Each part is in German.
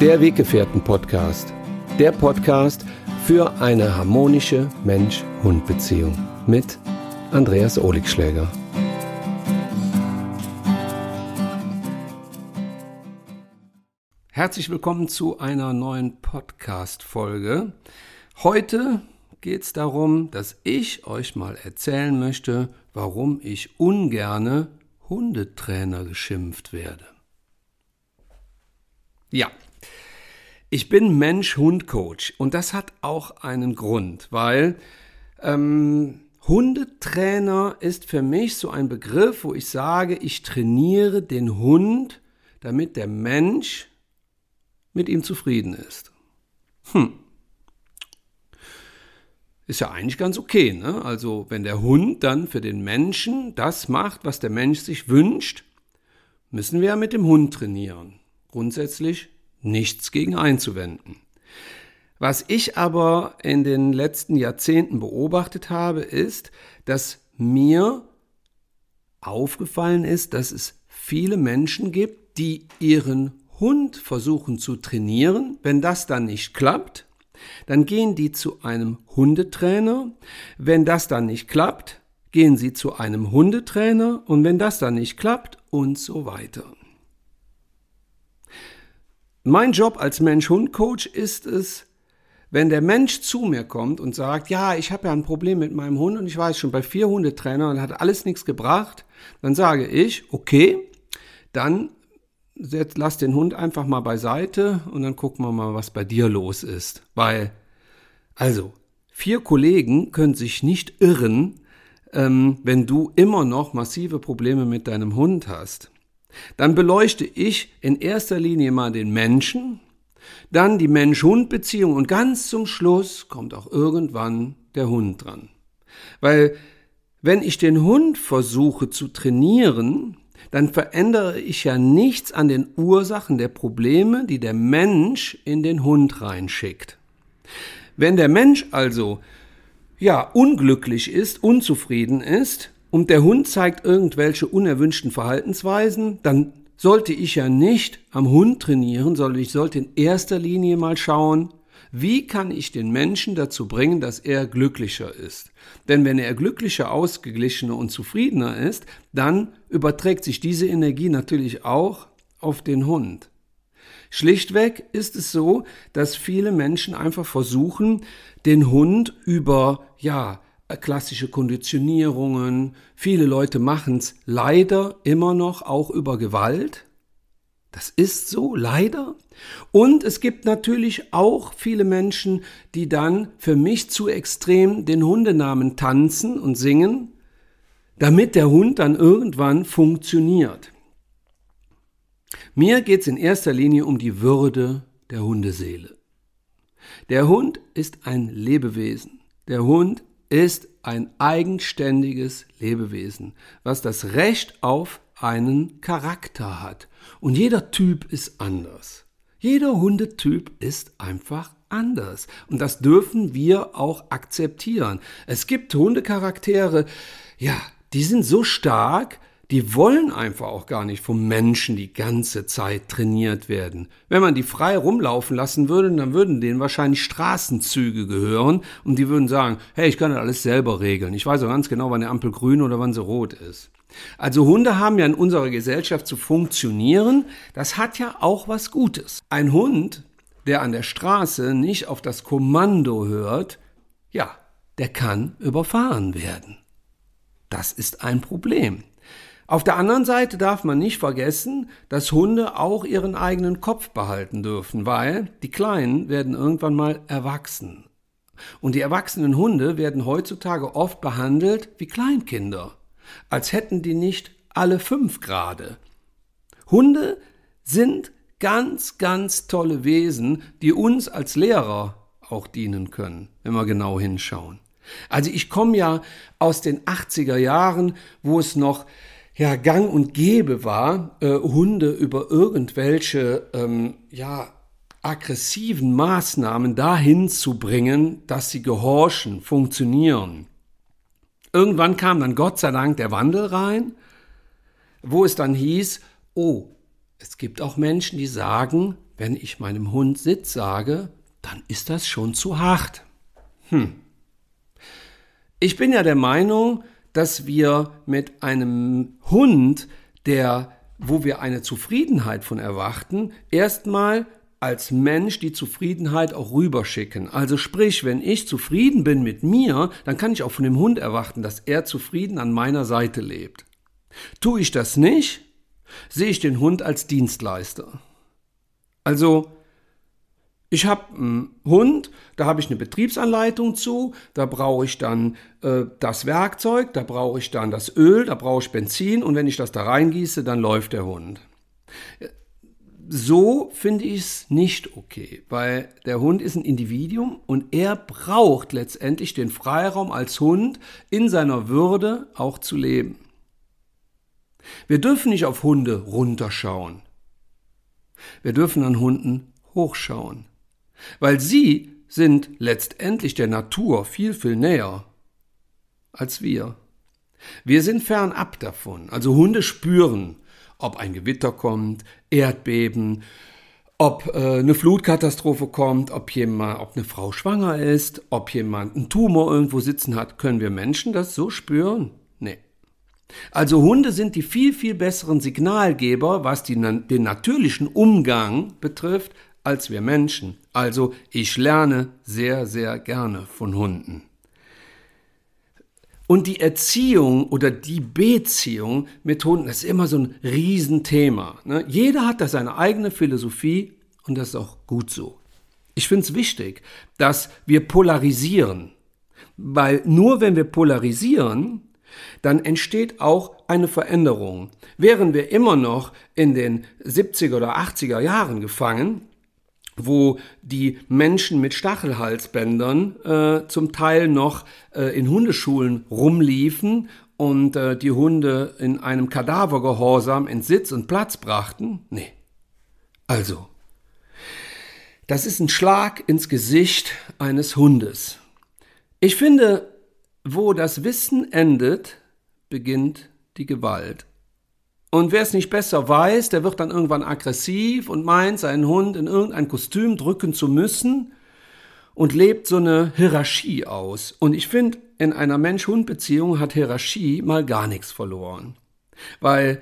Der Weggefährten-Podcast. Der Podcast für eine harmonische Mensch-Hund-Beziehung mit Andreas Oligschläger. Herzlich willkommen zu einer neuen Podcast-Folge. Heute geht es darum, dass ich euch mal erzählen möchte, warum ich ungerne Hundetrainer geschimpft werde. Ja, ich bin Mensch-Hund-Coach und das hat auch einen Grund, weil ähm, Hundetrainer ist für mich so ein Begriff, wo ich sage, ich trainiere den Hund, damit der Mensch mit ihm zufrieden ist. Hm. Ist ja eigentlich ganz okay, ne? Also, wenn der Hund dann für den Menschen das macht, was der Mensch sich wünscht, müssen wir ja mit dem Hund trainieren. Grundsätzlich nichts gegen einzuwenden. Was ich aber in den letzten Jahrzehnten beobachtet habe, ist, dass mir aufgefallen ist, dass es viele Menschen gibt, die ihren Hund versuchen zu trainieren. Wenn das dann nicht klappt, dann gehen die zu einem Hundetrainer. Wenn das dann nicht klappt, gehen sie zu einem Hundetrainer. Und wenn das dann nicht klappt, und so weiter. Mein Job als Mensch-Hund-Coach ist es, wenn der Mensch zu mir kommt und sagt, ja, ich habe ja ein Problem mit meinem Hund und ich weiß schon bei vier Hundetrainern hat alles nichts gebracht, dann sage ich, okay, dann lass den Hund einfach mal beiseite und dann gucken wir mal, was bei dir los ist. Weil, also, vier Kollegen können sich nicht irren, ähm, wenn du immer noch massive Probleme mit deinem Hund hast. Dann beleuchte ich in erster Linie mal den Menschen, dann die Mensch-Hund-Beziehung und ganz zum Schluss kommt auch irgendwann der Hund dran. Weil wenn ich den Hund versuche zu trainieren, dann verändere ich ja nichts an den Ursachen der Probleme, die der Mensch in den Hund reinschickt. Wenn der Mensch also ja unglücklich ist, unzufrieden ist, und der Hund zeigt irgendwelche unerwünschten Verhaltensweisen, dann sollte ich ja nicht am Hund trainieren, sondern ich sollte in erster Linie mal schauen, wie kann ich den Menschen dazu bringen, dass er glücklicher ist? Denn wenn er glücklicher, ausgeglichener und zufriedener ist, dann überträgt sich diese Energie natürlich auch auf den Hund. Schlichtweg ist es so, dass viele Menschen einfach versuchen, den Hund über, ja, klassische Konditionierungen. Viele Leute machen es leider immer noch auch über Gewalt. Das ist so, leider. Und es gibt natürlich auch viele Menschen, die dann für mich zu extrem den Hundenamen tanzen und singen, damit der Hund dann irgendwann funktioniert. Mir geht es in erster Linie um die Würde der Hundeseele. Der Hund ist ein Lebewesen. Der Hund ist ein eigenständiges Lebewesen, was das Recht auf einen Charakter hat. Und jeder Typ ist anders. Jeder Hundetyp ist einfach anders. Und das dürfen wir auch akzeptieren. Es gibt Hundecharaktere, ja, die sind so stark, die wollen einfach auch gar nicht vom Menschen die ganze Zeit trainiert werden. Wenn man die frei rumlaufen lassen würde, dann würden denen wahrscheinlich Straßenzüge gehören und die würden sagen, hey, ich kann das alles selber regeln. Ich weiß auch ganz genau, wann der Ampel grün oder wann sie rot ist. Also Hunde haben ja in unserer Gesellschaft zu funktionieren. Das hat ja auch was Gutes. Ein Hund, der an der Straße nicht auf das Kommando hört, ja, der kann überfahren werden. Das ist ein Problem. Auf der anderen Seite darf man nicht vergessen, dass Hunde auch ihren eigenen Kopf behalten dürfen, weil die Kleinen werden irgendwann mal erwachsen. Und die erwachsenen Hunde werden heutzutage oft behandelt wie Kleinkinder, als hätten die nicht alle fünf Grade. Hunde sind ganz, ganz tolle Wesen, die uns als Lehrer auch dienen können, wenn wir genau hinschauen. Also ich komme ja aus den 80er Jahren, wo es noch ja gang und gäbe war, äh, Hunde über irgendwelche ähm, ja aggressiven Maßnahmen dahin zu bringen, dass sie gehorchen, funktionieren. Irgendwann kam dann Gott sei Dank der Wandel rein, wo es dann hieß, oh, es gibt auch Menschen, die sagen, wenn ich meinem Hund Sitz sage, dann ist das schon zu hart. Hm. Ich bin ja der Meinung, dass wir mit einem Hund, der, wo wir eine Zufriedenheit von erwarten, erstmal als Mensch die Zufriedenheit auch rüberschicken. Also sprich, wenn ich zufrieden bin mit mir, dann kann ich auch von dem Hund erwarten, dass er zufrieden an meiner Seite lebt. Tue ich das nicht, sehe ich den Hund als Dienstleister. Also ich habe einen Hund, da habe ich eine Betriebsanleitung zu, da brauche ich dann äh, das Werkzeug, da brauche ich dann das Öl, da brauche ich Benzin und wenn ich das da reingieße, dann läuft der Hund. So finde ich es nicht okay, weil der Hund ist ein Individuum und er braucht letztendlich den Freiraum als Hund in seiner Würde auch zu leben. Wir dürfen nicht auf Hunde runterschauen. Wir dürfen an Hunden hochschauen weil sie sind letztendlich der Natur viel, viel näher als wir. Wir sind fernab davon. Also Hunde spüren, ob ein Gewitter kommt, Erdbeben, ob äh, eine Flutkatastrophe kommt, ob jemand, ob eine Frau schwanger ist, ob jemand einen Tumor irgendwo sitzen hat. Können wir Menschen das so spüren? Nee. Also Hunde sind die viel, viel besseren Signalgeber, was die, den natürlichen Umgang betrifft, als wir Menschen. Also ich lerne sehr, sehr gerne von Hunden. Und die Erziehung oder die Beziehung mit Hunden ist immer so ein Riesenthema. Ne? Jeder hat da seine eigene Philosophie und das ist auch gut so. Ich finde es wichtig, dass wir polarisieren, weil nur wenn wir polarisieren, dann entsteht auch eine Veränderung. Wären wir immer noch in den 70er oder 80er Jahren gefangen, wo die Menschen mit Stachelhalsbändern äh, zum Teil noch äh, in Hundeschulen rumliefen und äh, die Hunde in einem Kadavergehorsam in Sitz und Platz brachten? Nee. Also, das ist ein Schlag ins Gesicht eines Hundes. Ich finde, wo das Wissen endet, beginnt die Gewalt. Und wer es nicht besser weiß, der wird dann irgendwann aggressiv und meint, seinen Hund in irgendein Kostüm drücken zu müssen und lebt so eine Hierarchie aus. Und ich finde, in einer Mensch-Hund-Beziehung hat Hierarchie mal gar nichts verloren. Weil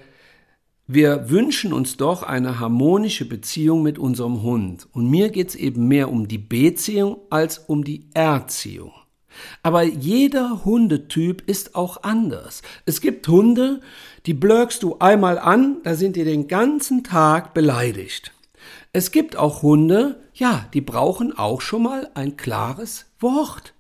wir wünschen uns doch eine harmonische Beziehung mit unserem Hund. Und mir geht es eben mehr um die Beziehung als um die Erziehung. Aber jeder Hundetyp ist auch anders. Es gibt Hunde, die blökst du einmal an, da sind die den ganzen Tag beleidigt. Es gibt auch Hunde, ja, die brauchen auch schon mal ein klares Wort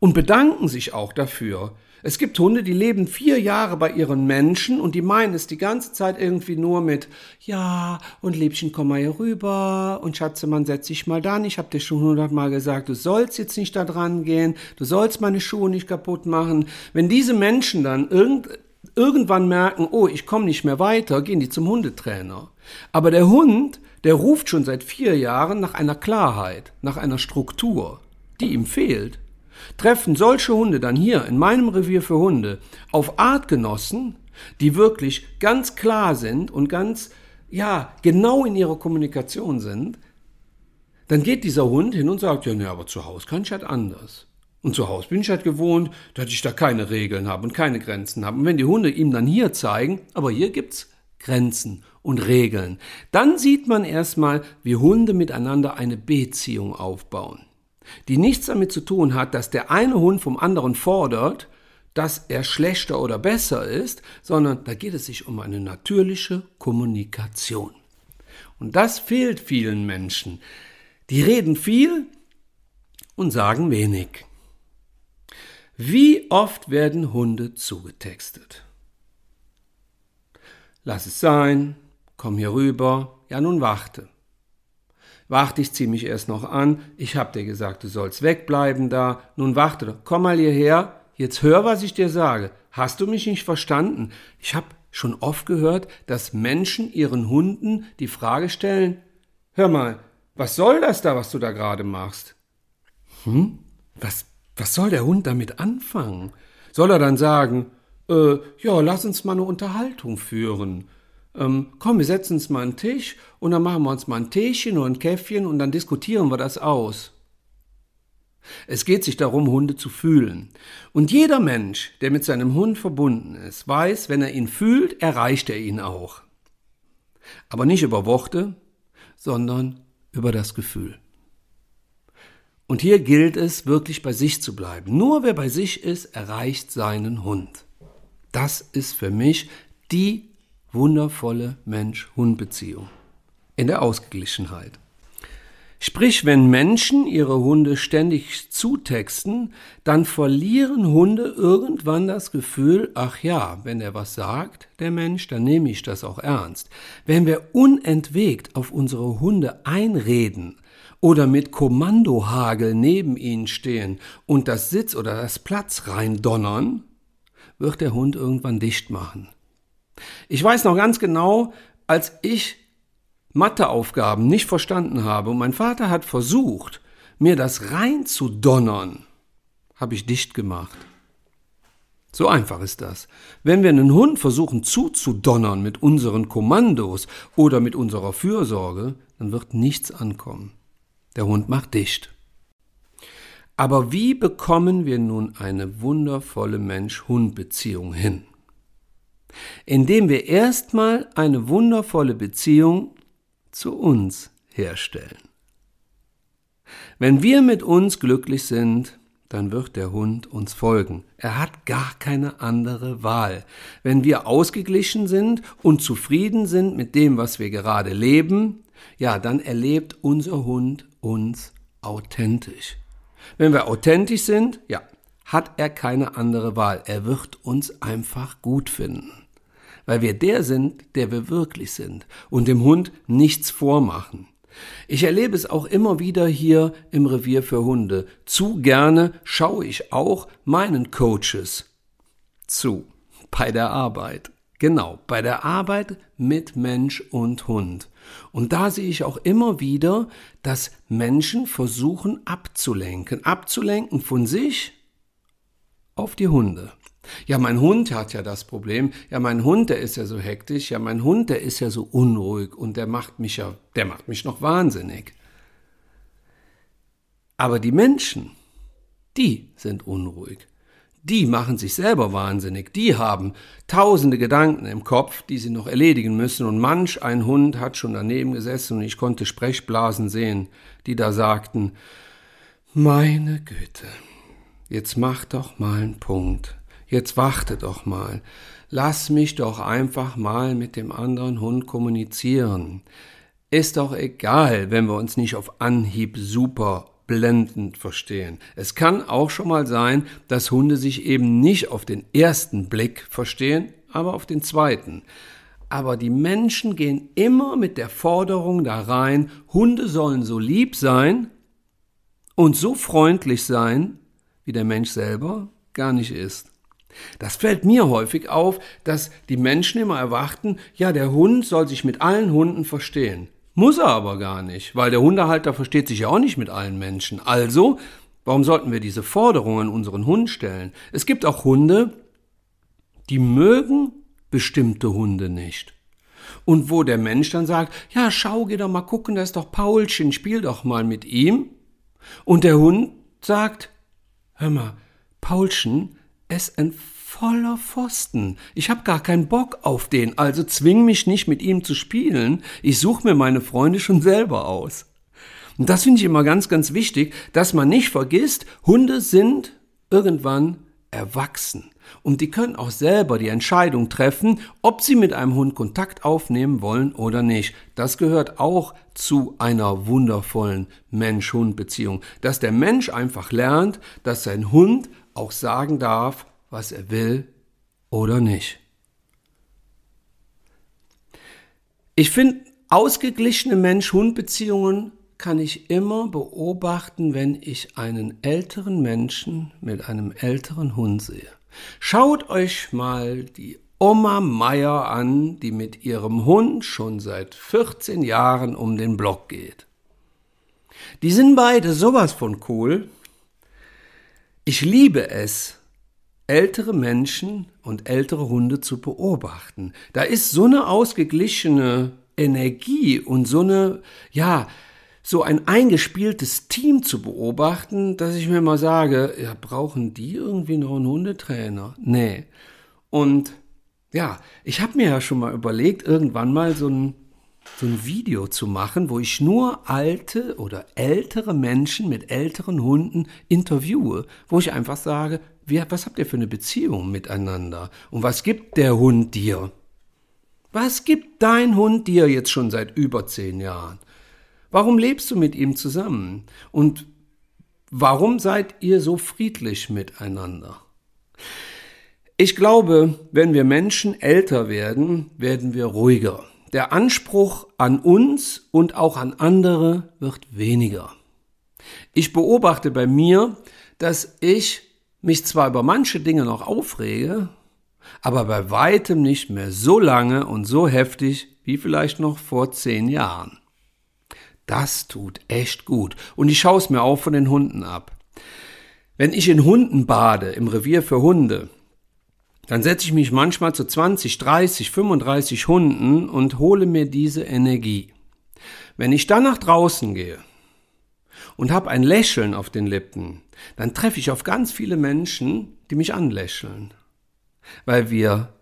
und bedanken sich auch dafür. Es gibt Hunde, die leben vier Jahre bei ihren Menschen und die meinen es die ganze Zeit irgendwie nur mit Ja und Liebchen, komm mal hier rüber und Schatzemann, setz dich mal dann. Ich hab dir schon hundertmal gesagt, du sollst jetzt nicht da dran gehen, du sollst meine Schuhe nicht kaputt machen. Wenn diese Menschen dann irgend, irgendwann merken, oh, ich komme nicht mehr weiter, gehen die zum Hundetrainer. Aber der Hund, der ruft schon seit vier Jahren nach einer Klarheit, nach einer Struktur, die ihm fehlt. Treffen solche Hunde dann hier in meinem Revier für Hunde auf Artgenossen, die wirklich ganz klar sind und ganz, ja, genau in ihrer Kommunikation sind, dann geht dieser Hund hin und sagt, ja, ne, aber zu Hause kann ich halt anders. Und zu Hause bin ich halt gewohnt, dass ich da keine Regeln habe und keine Grenzen habe. Und wenn die Hunde ihm dann hier zeigen, aber hier gibt's Grenzen und Regeln, dann sieht man erstmal, wie Hunde miteinander eine Beziehung aufbauen die nichts damit zu tun hat, dass der eine Hund vom anderen fordert, dass er schlechter oder besser ist, sondern da geht es sich um eine natürliche Kommunikation. Und das fehlt vielen Menschen. Die reden viel und sagen wenig. Wie oft werden Hunde zugetextet? Lass es sein, komm hier rüber, ja nun warte. Warte, ich zieh mich erst noch an. Ich hab dir gesagt, du sollst wegbleiben da. Nun warte. Komm mal hierher. Jetzt hör, was ich dir sage. Hast du mich nicht verstanden? Ich hab schon oft gehört, dass Menschen ihren Hunden die Frage stellen, hör mal, was soll das da, was du da gerade machst? Hm? Was, was soll der Hund damit anfangen? Soll er dann sagen, äh, ja, lass uns mal eine Unterhaltung führen? ähm, komm, wir setzen uns mal den Tisch und dann machen wir uns mal ein Teechen oder ein Käffchen und dann diskutieren wir das aus. Es geht sich darum, Hunde zu fühlen. Und jeder Mensch, der mit seinem Hund verbunden ist, weiß, wenn er ihn fühlt, erreicht er ihn auch. Aber nicht über Worte, sondern über das Gefühl. Und hier gilt es, wirklich bei sich zu bleiben. Nur wer bei sich ist, erreicht seinen Hund. Das ist für mich die wundervolle Mensch-Hund-Beziehung in der Ausgeglichenheit. Sprich, wenn Menschen ihre Hunde ständig zutexten, dann verlieren Hunde irgendwann das Gefühl, ach ja, wenn er was sagt, der Mensch, dann nehme ich das auch ernst. Wenn wir unentwegt auf unsere Hunde einreden oder mit Kommandohagel neben ihnen stehen und das Sitz oder das Platz reindonnern, wird der Hund irgendwann dicht machen. Ich weiß noch ganz genau, als ich Matheaufgaben nicht verstanden habe und mein Vater hat versucht, mir das reinzudonnern, habe ich dicht gemacht. So einfach ist das. Wenn wir einen Hund versuchen zuzudonnern mit unseren Kommandos oder mit unserer Fürsorge, dann wird nichts ankommen. Der Hund macht dicht. Aber wie bekommen wir nun eine wundervolle Mensch-Hund-Beziehung hin? Indem wir erstmal eine wundervolle Beziehung zu uns herstellen. Wenn wir mit uns glücklich sind, dann wird der Hund uns folgen. Er hat gar keine andere Wahl. Wenn wir ausgeglichen sind und zufrieden sind mit dem, was wir gerade leben, ja, dann erlebt unser Hund uns authentisch. Wenn wir authentisch sind, ja, hat er keine andere Wahl. Er wird uns einfach gut finden weil wir der sind, der wir wirklich sind und dem Hund nichts vormachen. Ich erlebe es auch immer wieder hier im Revier für Hunde. Zu gerne schaue ich auch meinen Coaches zu bei der Arbeit. Genau, bei der Arbeit mit Mensch und Hund. Und da sehe ich auch immer wieder, dass Menschen versuchen abzulenken, abzulenken von sich auf die Hunde. Ja, mein Hund hat ja das Problem. Ja, mein Hund, der ist ja so hektisch. Ja, mein Hund, der ist ja so unruhig und der macht mich ja, der macht mich noch wahnsinnig. Aber die Menschen, die sind unruhig. Die machen sich selber wahnsinnig. Die haben tausende Gedanken im Kopf, die sie noch erledigen müssen. Und manch ein Hund hat schon daneben gesessen und ich konnte Sprechblasen sehen, die da sagten, meine Güte, jetzt mach doch mal einen Punkt. Jetzt warte doch mal. Lass mich doch einfach mal mit dem anderen Hund kommunizieren. Ist doch egal, wenn wir uns nicht auf Anhieb super blendend verstehen. Es kann auch schon mal sein, dass Hunde sich eben nicht auf den ersten Blick verstehen, aber auf den zweiten. Aber die Menschen gehen immer mit der Forderung da rein, Hunde sollen so lieb sein und so freundlich sein, wie der Mensch selber gar nicht ist. Das fällt mir häufig auf, dass die Menschen immer erwarten, ja, der Hund soll sich mit allen Hunden verstehen. Muss er aber gar nicht, weil der Hundehalter versteht sich ja auch nicht mit allen Menschen. Also, warum sollten wir diese Forderungen an unseren Hund stellen? Es gibt auch Hunde, die mögen bestimmte Hunde nicht. Und wo der Mensch dann sagt, ja, schau, geh doch mal gucken, da ist doch Paulchen, spiel doch mal mit ihm. Und der Hund sagt, hör mal, Paulchen, ist ein voller Pfosten. Ich hab gar keinen Bock auf den, also zwing mich nicht mit ihm zu spielen. Ich suche mir meine Freunde schon selber aus. Und das finde ich immer ganz, ganz wichtig, dass man nicht vergisst, Hunde sind irgendwann erwachsen. Und die können auch selber die Entscheidung treffen, ob sie mit einem Hund Kontakt aufnehmen wollen oder nicht. Das gehört auch zu einer wundervollen Mensch-Hund-Beziehung. Dass der Mensch einfach lernt, dass sein Hund auch sagen darf, was er will oder nicht. Ich finde, ausgeglichene Mensch-Hund-Beziehungen kann ich immer beobachten, wenn ich einen älteren Menschen mit einem älteren Hund sehe. Schaut euch mal die Oma Meier an, die mit ihrem Hund schon seit 14 Jahren um den Block geht. Die sind beide sowas von cool, ich liebe es, ältere Menschen und ältere Hunde zu beobachten. Da ist so eine ausgeglichene Energie und so eine, ja, so ein eingespieltes Team zu beobachten, dass ich mir mal sage, ja, brauchen die irgendwie noch einen Hundetrainer? Nee. Und ja, ich habe mir ja schon mal überlegt, irgendwann mal so ein, so ein Video zu machen, wo ich nur alte oder ältere Menschen mit älteren Hunden interviewe, wo ich einfach sage, wie, was habt ihr für eine Beziehung miteinander? Und was gibt der Hund dir? Was gibt dein Hund dir jetzt schon seit über zehn Jahren? Warum lebst du mit ihm zusammen? Und warum seid ihr so friedlich miteinander? Ich glaube, wenn wir Menschen älter werden, werden wir ruhiger. Der Anspruch an uns und auch an andere wird weniger. Ich beobachte bei mir, dass ich mich zwar über manche Dinge noch aufrege, aber bei weitem nicht mehr so lange und so heftig wie vielleicht noch vor zehn Jahren. Das tut echt gut. Und ich schaue es mir auch von den Hunden ab. Wenn ich in Hunden bade, im Revier für Hunde, dann setze ich mich manchmal zu 20, 30, 35 Hunden und hole mir diese Energie. Wenn ich dann nach draußen gehe und habe ein Lächeln auf den Lippen, dann treffe ich auf ganz viele Menschen, die mich anlächeln weil wir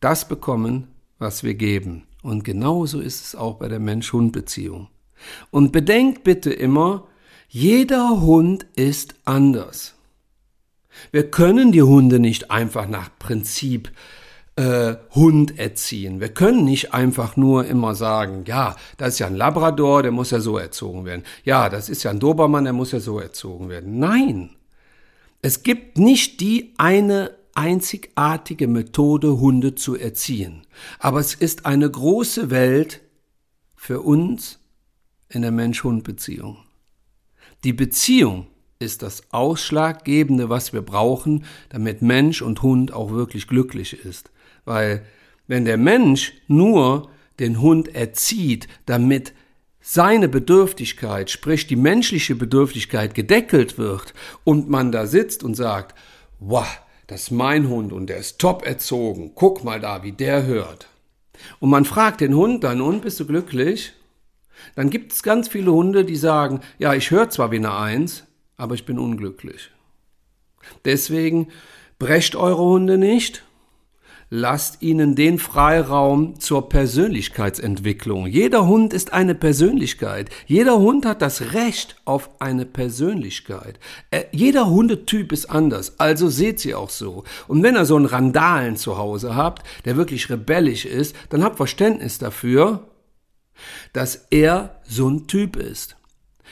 das bekommen, was wir geben. Und genauso ist es auch bei der Mensch-Hund-Beziehung. Und bedenkt bitte immer, jeder Hund ist anders. Wir können die Hunde nicht einfach nach Prinzip äh, Hund erziehen. Wir können nicht einfach nur immer sagen, ja, das ist ja ein Labrador, der muss ja so erzogen werden. Ja, das ist ja ein Dobermann, der muss ja so erzogen werden. Nein, es gibt nicht die eine einzigartige Methode, Hunde zu erziehen. Aber es ist eine große Welt für uns in der Mensch-Hund-Beziehung. Die Beziehung ist das Ausschlaggebende, was wir brauchen, damit Mensch und Hund auch wirklich glücklich ist. Weil wenn der Mensch nur den Hund erzieht, damit seine Bedürftigkeit, sprich die menschliche Bedürftigkeit gedeckelt wird und man da sitzt und sagt, wow, das ist mein Hund und der ist top erzogen. Guck mal da, wie der hört. Und man fragt den Hund dann, und bist du glücklich? Dann gibt es ganz viele Hunde, die sagen, ja, ich höre zwar wie eine Eins, aber ich bin unglücklich. Deswegen brecht eure Hunde nicht, lasst ihnen den Freiraum zur Persönlichkeitsentwicklung. Jeder Hund ist eine Persönlichkeit. Jeder Hund hat das Recht auf eine Persönlichkeit. Äh, jeder Hundetyp ist anders, also seht sie auch so. Und wenn ihr so einen Randalen zu Hause habt, der wirklich rebellisch ist, dann habt Verständnis dafür, dass er so ein Typ ist.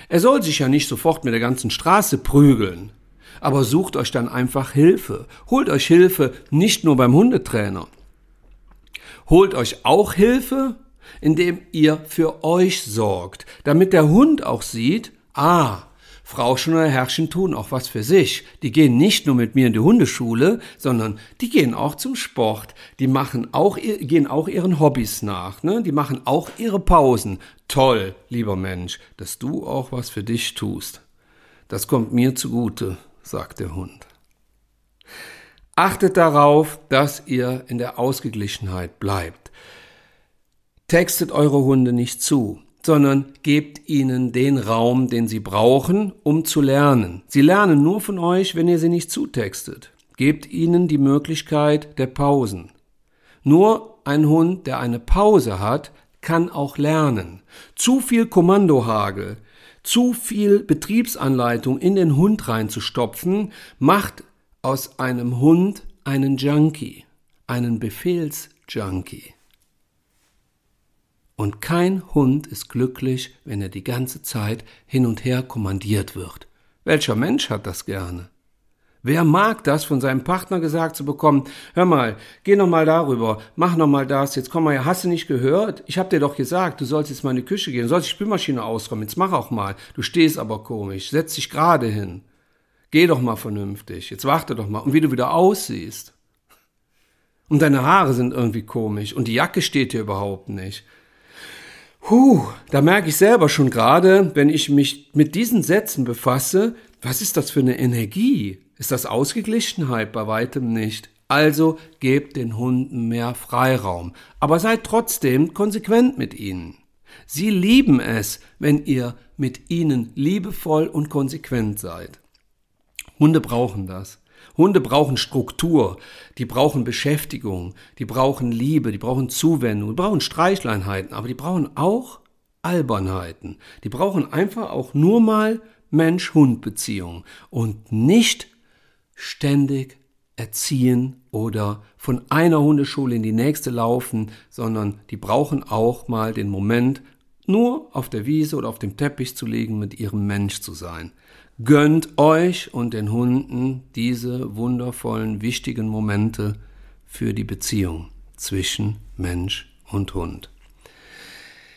Er soll sich ja nicht sofort mit der ganzen Straße prügeln aber sucht euch dann einfach Hilfe. Holt euch Hilfe nicht nur beim Hundetrainer. Holt euch auch Hilfe, indem ihr für euch sorgt, damit der Hund auch sieht, ah, Frauchen oder Herrchen tun auch was für sich. Die gehen nicht nur mit mir in die Hundeschule, sondern die gehen auch zum Sport. Die machen auch, gehen auch ihren Hobbys nach. Ne? Die machen auch ihre Pausen. Toll, lieber Mensch, dass du auch was für dich tust. Das kommt mir zugute sagt der Hund. Achtet darauf, dass ihr in der Ausgeglichenheit bleibt. Textet eure Hunde nicht zu, sondern gebt ihnen den Raum, den sie brauchen, um zu lernen. Sie lernen nur von euch, wenn ihr sie nicht zutextet. Gebt ihnen die Möglichkeit der Pausen. Nur ein Hund, der eine Pause hat, kann auch lernen. Zu viel Kommandohagel, zu viel Betriebsanleitung in den Hund reinzustopfen, macht aus einem Hund einen Junkie, einen Befehlsjunkie. Und kein Hund ist glücklich, wenn er die ganze Zeit hin und her kommandiert wird. Welcher Mensch hat das gerne? Wer mag das, von seinem Partner gesagt zu bekommen, hör mal, geh noch mal darüber, mach noch mal das, jetzt komm mal her, hast du nicht gehört? Ich hab dir doch gesagt, du sollst jetzt mal in die Küche gehen, du sollst die Spülmaschine ausräumen, jetzt mach auch mal. Du stehst aber komisch, setz dich gerade hin. Geh doch mal vernünftig, jetzt warte doch mal. Und wie du wieder aussiehst. Und deine Haare sind irgendwie komisch und die Jacke steht dir überhaupt nicht. Huh, da merke ich selber schon gerade, wenn ich mich mit diesen Sätzen befasse, was ist das für eine Energie? Ist das Ausgeglichenheit? Bei weitem nicht. Also gebt den Hunden mehr Freiraum, aber seid trotzdem konsequent mit ihnen. Sie lieben es, wenn ihr mit ihnen liebevoll und konsequent seid. Hunde brauchen das. Hunde brauchen Struktur, die brauchen Beschäftigung, die brauchen Liebe, die brauchen Zuwendung, die brauchen Streichleinheiten, aber die brauchen auch Albernheiten. Die brauchen einfach auch nur mal Mensch-Hund-Beziehungen und nicht ständig erziehen oder von einer Hundeschule in die nächste laufen, sondern die brauchen auch mal den Moment, nur auf der Wiese oder auf dem Teppich zu liegen, mit ihrem Mensch zu sein. Gönnt euch und den Hunden diese wundervollen, wichtigen Momente für die Beziehung zwischen Mensch und Hund.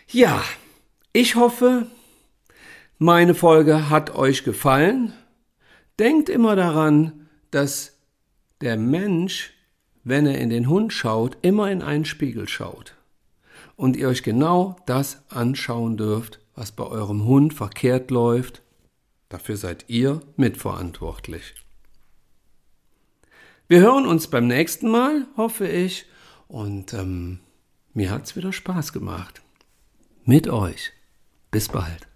Ja, ich hoffe, meine Folge hat euch gefallen. Denkt immer daran, dass der Mensch, wenn er in den Hund schaut, immer in einen Spiegel schaut. Und ihr euch genau das anschauen dürft, was bei eurem Hund verkehrt läuft Dafür seid ihr mitverantwortlich. Wir hören uns beim nächsten Mal, hoffe ich. Und ähm, mir hat's wieder Spaß gemacht. Mit euch. Bis bald.